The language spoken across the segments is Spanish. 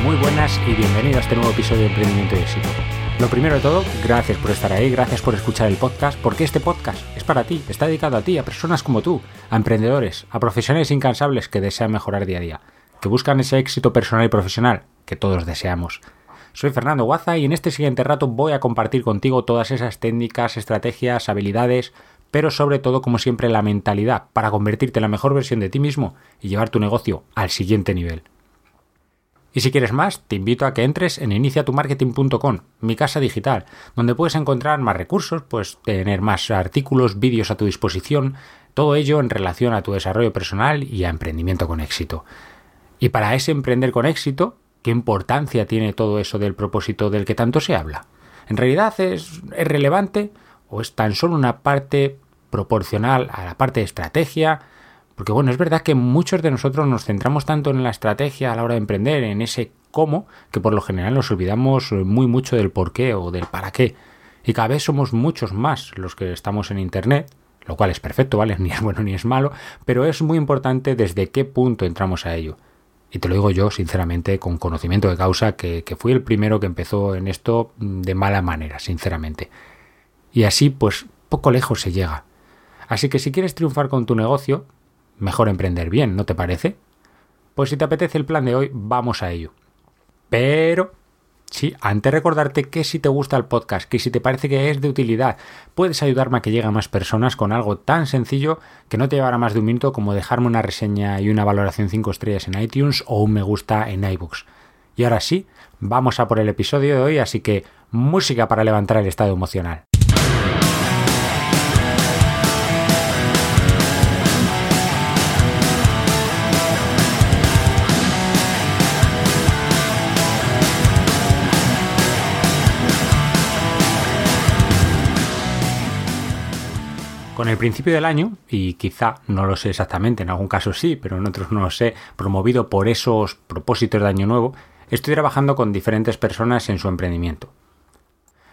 Muy buenas y bienvenido a este nuevo episodio de Emprendimiento y Éxito. Lo primero de todo, gracias por estar ahí, gracias por escuchar el podcast, porque este podcast es para ti, está dedicado a ti, a personas como tú, a emprendedores, a profesionales incansables que desean mejorar día a día, que buscan ese éxito personal y profesional que todos deseamos. Soy Fernando Guaza y en este siguiente rato voy a compartir contigo todas esas técnicas, estrategias, habilidades, pero sobre todo, como siempre, la mentalidad para convertirte en la mejor versión de ti mismo y llevar tu negocio al siguiente nivel. Y si quieres más, te invito a que entres en iniciatumarketing.com, mi casa digital, donde puedes encontrar más recursos, pues tener más artículos, vídeos a tu disposición, todo ello en relación a tu desarrollo personal y a emprendimiento con éxito. Y para ese emprender con éxito, ¿qué importancia tiene todo eso del propósito del que tanto se habla? ¿En realidad es, es relevante o es tan solo una parte proporcional a la parte de estrategia, porque bueno, es verdad que muchos de nosotros nos centramos tanto en la estrategia a la hora de emprender, en ese cómo, que por lo general nos olvidamos muy mucho del por qué o del para qué. Y cada vez somos muchos más los que estamos en Internet, lo cual es perfecto, ¿vale? Ni es bueno ni es malo, pero es muy importante desde qué punto entramos a ello. Y te lo digo yo, sinceramente, con conocimiento de causa, que, que fui el primero que empezó en esto de mala manera, sinceramente. Y así, pues, poco lejos se llega. Así que si quieres triunfar con tu negocio, mejor emprender bien, ¿no te parece? Pues si te apetece el plan de hoy, vamos a ello. Pero, sí, antes recordarte que si te gusta el podcast, que si te parece que es de utilidad, puedes ayudarme a que llegue a más personas con algo tan sencillo que no te llevará más de un minuto como dejarme una reseña y una valoración 5 estrellas en iTunes o un me gusta en iBooks. Y ahora sí, vamos a por el episodio de hoy, así que música para levantar el estado emocional. Con el principio del año, y quizá no lo sé exactamente, en algún caso sí, pero en otros no lo sé, promovido por esos propósitos de año nuevo, estoy trabajando con diferentes personas en su emprendimiento.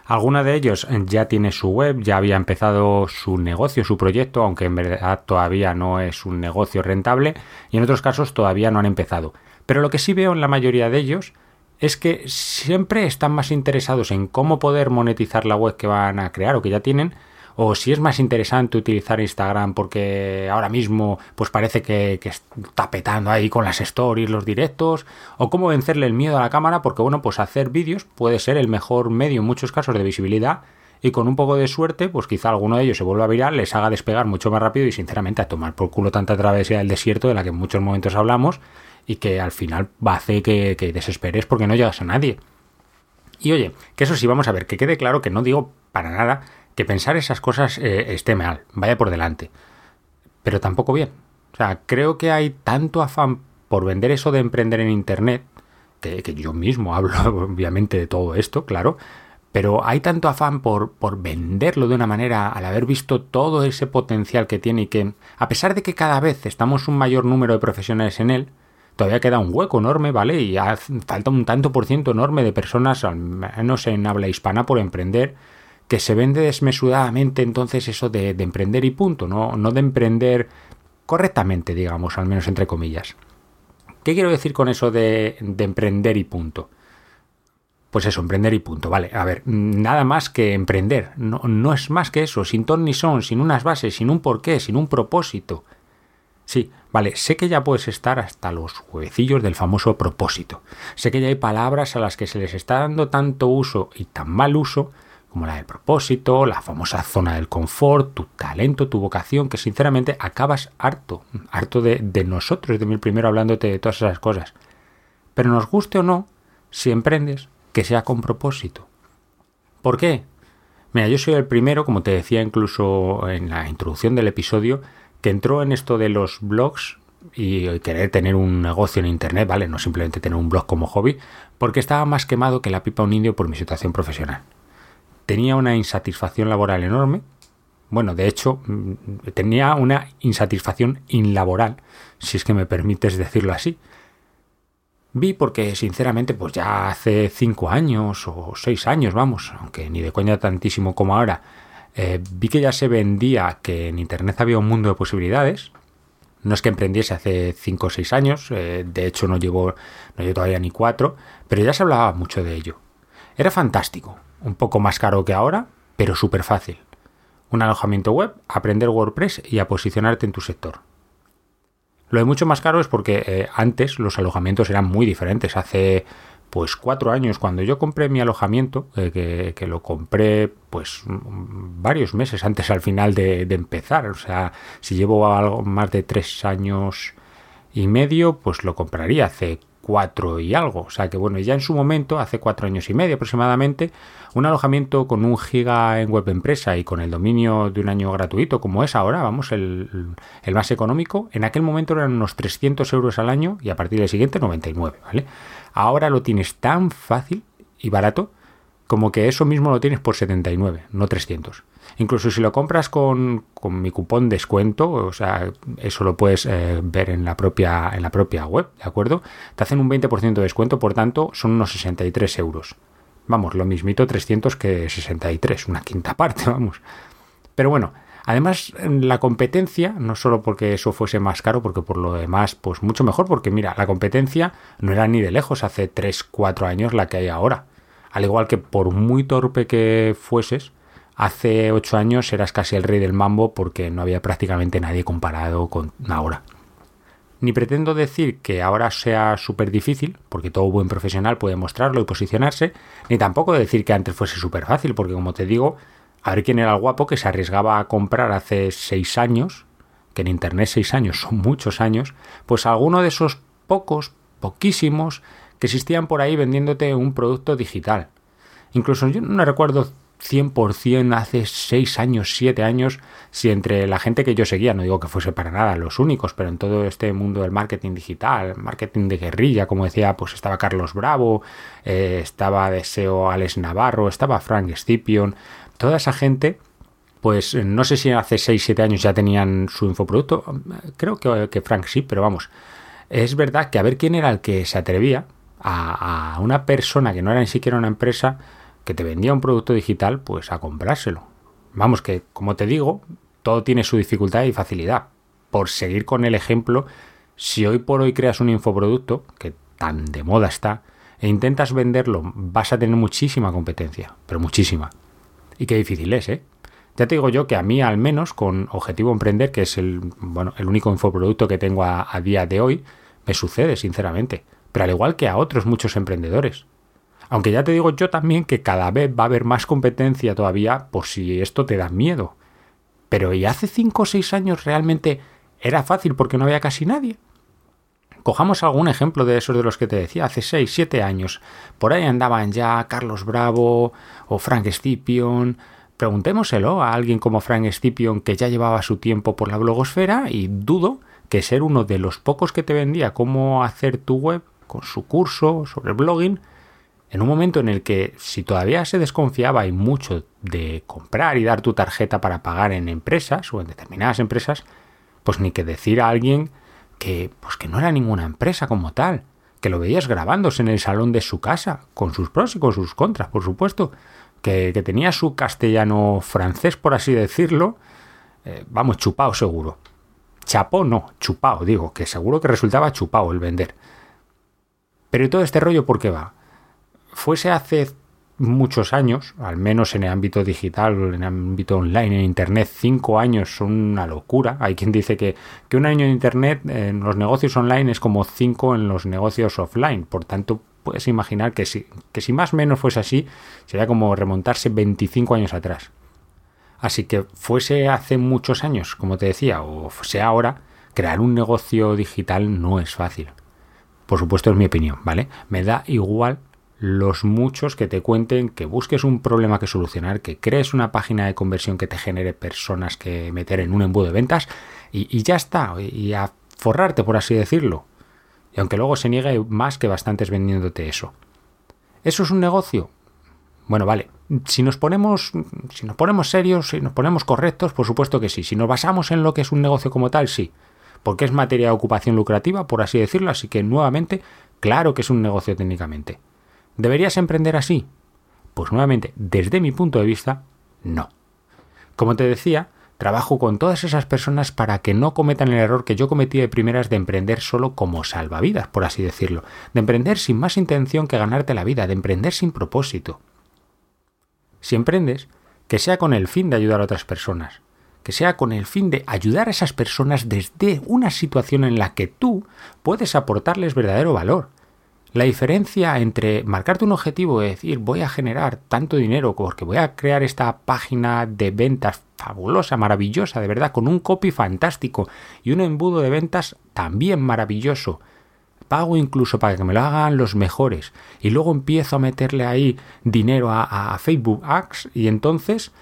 Alguna de ellos ya tiene su web, ya había empezado su negocio, su proyecto, aunque en verdad todavía no es un negocio rentable, y en otros casos todavía no han empezado. Pero lo que sí veo en la mayoría de ellos es que siempre están más interesados en cómo poder monetizar la web que van a crear o que ya tienen, o si es más interesante utilizar Instagram porque ahora mismo pues parece que, está petando ahí con las stories, los directos, o cómo vencerle el miedo a la cámara porque bueno, pues hacer vídeos puede ser el mejor medio en muchos casos de visibilidad y con un poco de suerte, pues quizá alguno de ellos se vuelva a viral, les haga despegar mucho más rápido y sinceramente a tomar por culo tanta travesía del desierto de la que en muchos momentos hablamos y que al final va a hacer que, que desesperes porque no llegas a nadie. Y oye, que eso sí, vamos a ver, que quede claro que no digo para nada que pensar esas cosas eh, esté mal, vaya por delante. Pero tampoco bien. O sea, creo que hay tanto afán por vender eso de emprender en Internet, que, yo mismo hablo obviamente de todo esto, claro, pero hay tanto afán por, por venderlo de una manera al haber visto todo ese potencial que tiene y que, a pesar de que cada vez estamos un mayor número de profesionales en él, todavía queda un hueco enorme, ¿vale? Y falta un tanto por ciento enorme de personas, al menos en habla hispana, por emprender que se vende desmesuradamente entonces eso de, emprender y punto, ¿no? no de emprender correctamente, digamos, al menos entre comillas. ¿Qué quiero decir con eso de, de emprender y punto? Pues eso, emprender y punto, vale. A ver, nada más que emprender. No, no, es más que eso, sin ton ni son, sin unas bases, sin un porqué, sin un propósito. Sí, vale, sé que ya puedes estar hasta los huevecillos del famoso propósito. Sé que ya hay palabras a las que se les está dando tanto uso y tan mal uso como la del propósito, la famosa zona del confort, tu talento, tu vocación, que sinceramente acabas harto, harto de, nosotros, de mí primero hablándote de todas esas cosas. Pero nos guste o no, si emprendes, que sea con propósito. ¿Por qué? Mira, yo soy el primero, como te decía incluso en la introducción del episodio, que entró en esto de los blogs y querer tener un negocio en internet, ¿vale? No simplemente tener un blog como hobby, porque estaba más quemado que la pipa un indio por mi situación profesional. Tenía una insatisfacción laboral enorme. Bueno, de hecho, mm, tenía una insatisfacción inlaboral, si es que me permites decirlo así. Vi porque, sinceramente, pues ya hace cinco años o seis años, vamos, aunque ni de coña tantísimo como ahora, eh, vi que ya se vendía que en Internet había un mundo de posibilidades. No es que emprendiese hace 5 o 6 años, eh, de hecho no llevo, no llevo todavía ni 4, pero ya se hablaba mucho de ello. Era fantástico, un poco más caro que ahora, pero súper fácil. Un alojamiento web, aprender WordPress y a posicionarte en tu sector. Lo de mucho más caro es porque eh, antes los alojamientos eran muy diferentes. Hace pues cuatro años, cuando yo compré mi alojamiento, eh, que, lo compré pues varios meses antes al final de, de, empezar, o sea, si llevo algo más de tres años y medio, pues lo compraría hace cuatro y algo. O sea que bueno, ya en su momento, hace cuatro años y medio aproximadamente, un alojamiento con un giga en web empresa y con el dominio de un año gratuito, como es ahora, vamos, el, el más económico, en aquel momento eran unos 300 euros al año y a partir del siguiente 99, ¿vale? Ahora lo tienes tan fácil y barato como que eso mismo lo tienes por 79, no 300. Incluso si lo compras con, con mi cupón descuento, o sea, eso lo puedes eh, ver en la, propia, en la propia web, ¿de acuerdo? Te hacen un 20% de descuento, por tanto, son unos 63 euros. Vamos, lo mismito 300 que 63, una quinta parte, vamos. Pero bueno, Además, la competencia, no solo porque eso fuese más caro, porque por lo demás, pues mucho mejor, porque mira, la competencia no era ni de lejos hace 3, 4 años la que hay ahora. Al igual que por muy torpe que fueses, hace 8 años eras casi el rey del mambo porque no había prácticamente nadie comparado con ahora. Ni pretendo decir que ahora sea súper difícil, porque todo buen profesional puede mostrarlo y posicionarse, ni tampoco decir que antes fuese súper fácil, porque como te digo, a ver quién era el guapo que se arriesgaba a comprar hace seis años, que en Internet seis años son muchos años, pues alguno de esos pocos, poquísimos, que existían por ahí vendiéndote un producto digital. Incluso yo no recuerdo 100% hace seis años, siete años, si entre la gente que yo seguía, no digo que fuese para nada los únicos, pero en todo este mundo del marketing digital, marketing de guerrilla, como decía, pues estaba Carlos Bravo, eh, estaba Deseo Alex Navarro, estaba Frank Scipion, toda esa gente, pues no sé si hace 6-7 años ya tenían su infoproducto, creo que, Frank sí, pero vamos, es verdad que a ver quién era el que se atrevía a, a una persona que no era ni siquiera una empresa que te vendía un producto digital, pues a comprárselo. Vamos que, como te digo, todo tiene su dificultad y facilidad. Por seguir con el ejemplo, si hoy por hoy creas un infoproducto, que tan de moda está, e intentas venderlo, vas a tener muchísima competencia, pero muchísima. Y qué difícil es, ¿eh? Ya te digo yo que a mí, al menos, con Objetivo Emprender, que es el, bueno, el único infoproducto que tengo a, día de hoy, me sucede, sinceramente. Pero al igual que a otros muchos emprendedores. Aunque ya te digo yo también que cada vez va a haber más competencia todavía por si esto te da miedo. Pero ¿y hace 5 o 6 años realmente era fácil porque no había casi nadie? Cojamos algún ejemplo de esos de los que te decía, hace 6, 7 años. Por ahí andaban ya Carlos Bravo o Frank Scipion. Preguntémoselo a alguien como Frank Scipion que ya llevaba su tiempo por la blogosfera y dudo que ser uno de los pocos que te vendía cómo hacer tu web con su curso sobre blogging, en un momento en el que si todavía se desconfiaba y mucho de comprar y dar tu tarjeta para pagar en empresas o en determinadas empresas, pues ni que decir a alguien que, pues que no era ninguna empresa como tal, que lo veías grabándose en el salón de su casa, con sus pros y con sus contras, por supuesto, que, tenía su castellano francés, por así decirlo, eh, vamos, chupado seguro. Chapó no, chupado, digo, que seguro que resultaba chupado el vender. Pero todo este rollo, ¿por qué va? Fuese hace muchos años, al menos en el ámbito digital, en el ámbito online, en Internet, cinco años son una locura. Hay quien dice que, que un año en Internet en los negocios online es como cinco en los negocios offline. Por tanto, puedes imaginar que si, que si más o menos fuese así, sería como remontarse 25 años atrás. Así que fuese hace muchos años, como te decía, o sea ahora, crear un negocio digital no es fácil. Por supuesto es mi opinión, ¿vale? Me da igual los muchos que te cuenten que busques un problema que solucionar, que crees una página de conversión que te genere personas que meter en un embudo de ventas y, ya está, y a forrarte, por así decirlo. Y aunque luego se niegue más que bastantes vendiéndote eso. ¿Eso es un negocio? Bueno, vale. Si nos ponemos, si nos ponemos serios, si nos ponemos correctos, por supuesto que sí. Si nos basamos en lo que es un negocio como tal, sí. Porque es materia de ocupación lucrativa, por así decirlo, así que nuevamente, claro que es un negocio técnicamente. ¿Deberías emprender así? Pues nuevamente, desde mi punto de vista, no. Como te decía, trabajo con todas esas personas para que no cometan el error que yo cometí de primeras de emprender solo como salvavidas, por así decirlo, de emprender sin más intención que ganarte la vida, de emprender sin propósito. Si emprendes, que sea con el fin de ayudar a otras personas, que sea con el fin de ayudar a esas personas desde una situación en la que tú puedes aportarles verdadero valor, la diferencia entre marcarte un objetivo y decir voy a generar tanto dinero porque voy a crear esta página de ventas fabulosa, maravillosa, de verdad, con un copy fantástico y un embudo de ventas también maravilloso. Pago incluso para que me lo hagan los mejores y luego empiezo a meterle ahí dinero a, Facebook Ads y entonces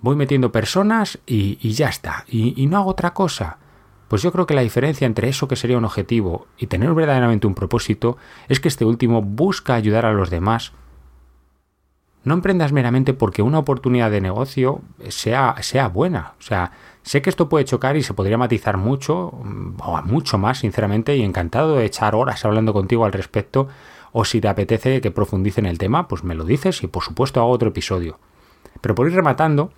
voy metiendo personas y, ya está. y no hago otra cosa. Pues yo creo que la diferencia entre eso que sería un objetivo y tener verdaderamente un propósito es que este último busca ayudar a los demás. No emprendas meramente porque una oportunidad de negocio sea, sea buena. O sea, sé que esto puede chocar y se podría matizar mucho, mm, o mucho más, sinceramente, y encantado de echar horas hablando contigo al respecto, o si te apetece que profundice en el tema, pues me lo dices y por supuesto hago otro episodio. Pero por ir rematando,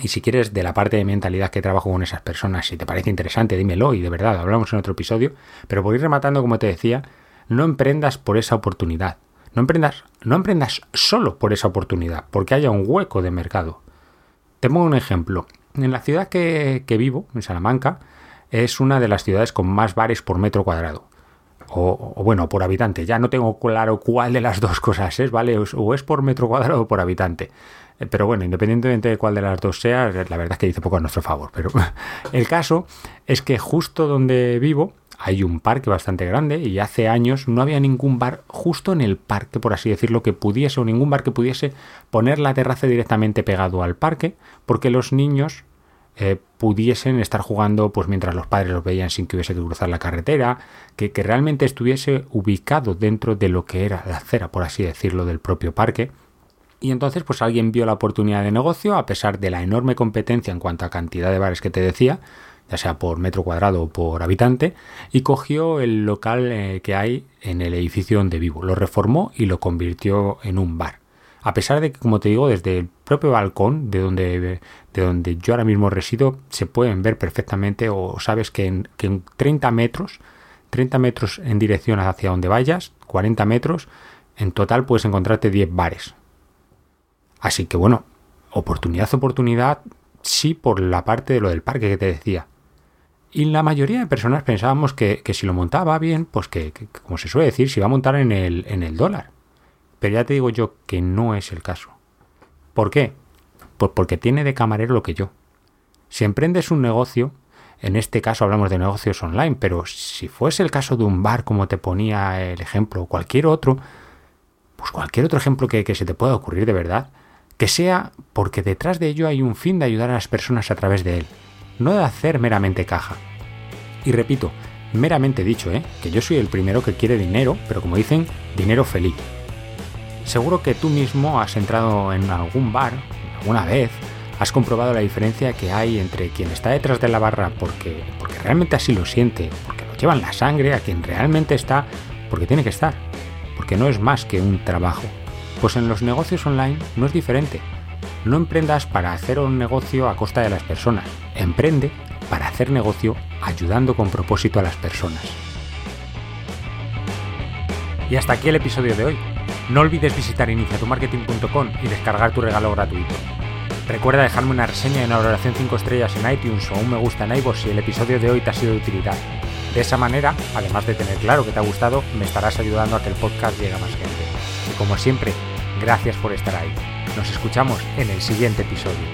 y si quieres de la parte de mentalidad que trabajo con esas personas, si te parece interesante, dímelo y de verdad, hablamos en otro episodio. Pero por ir rematando, como te decía, no emprendas por esa oportunidad. No emprendas, no emprendas solo por esa oportunidad, porque haya un hueco de mercado. Te pongo un ejemplo. En la ciudad que, vivo, en Salamanca, es una de las ciudades con más bares por metro cuadrado. O, o, bueno, por habitante. Ya no tengo claro cuál de las dos cosas es, ¿vale? O es por metro cuadrado o por habitante. Eh, pero bueno, independientemente de cuál de las dos sea, la verdad es que dice poco a nuestro favor. Pero el caso es que justo donde vivo hay un parque bastante grande y hace años no había ningún bar justo en el parque, por así decirlo, que pudiese o ningún bar que pudiese poner la terraza directamente pegado al parque, porque los niños eh, pudiesen estar jugando pues mientras los padres los veían sin que hubiese que cruzar la carretera, que, que realmente estuviese ubicado dentro de lo que era la acera, por así decirlo, del propio parque y entonces pues alguien vio la oportunidad de negocio a pesar de la enorme competencia en cuanto a cantidad de bares que te decía, ya sea por metro cuadrado o por habitante, y cogió el local eh, que hay en el edificio donde vivo, lo reformó y lo convirtió en un bar. A pesar de que, como te digo, desde el propio balcón de donde, de donde yo ahora mismo resido, se pueden ver perfectamente, o sabes que en, que en 30 metros, 30 metros en dirección hacia donde vayas, 40 metros, en total puedes encontrarte 10 bares. Así que bueno, oportunidad, oportunidad, sí por la parte de lo del parque que te decía. Y la mayoría de personas pensábamos que, si lo montaba bien, pues que, como se suele decir, se iba a montar en el, en el dólar. Pero ya te digo yo que no es el caso. ¿Por qué? Pues porque tiene de camarero lo que yo. Si emprendes un negocio, en este caso hablamos de negocios online, pero si fuese el caso de un bar, como te ponía el ejemplo, o cualquier otro, pues cualquier otro ejemplo que, que se te pueda ocurrir de verdad, que sea porque detrás de ello hay un fin de ayudar a las personas a través de él, no de hacer meramente caja. Y repito, meramente dicho, ¿eh? que yo soy el primero que quiere dinero, pero como dicen, dinero feliz. Seguro que tú mismo has entrado en algún bar alguna vez, has comprobado la diferencia que hay entre quien está detrás de la barra porque, porque realmente así lo siente, porque lo lleva en la sangre, a quien realmente está porque tiene que estar, porque no es más que un trabajo. Pues en los negocios online no es diferente. No emprendas para hacer un negocio a costa de las personas. Emprende para hacer negocio ayudando con propósito a las personas. Y hasta aquí el episodio de hoy. No olvides visitar iniciatumarketing.com y descargar tu regalo gratuito. Recuerda dejarme una reseña y una valoración 5 estrellas en iTunes o un me gusta en iVoox si el episodio de hoy te ha sido de utilidad. De esa manera, además de tener claro que te ha gustado, me estarás ayudando a que el podcast llegue a más gente. Y como siempre, gracias por estar ahí. Nos escuchamos en el siguiente episodio.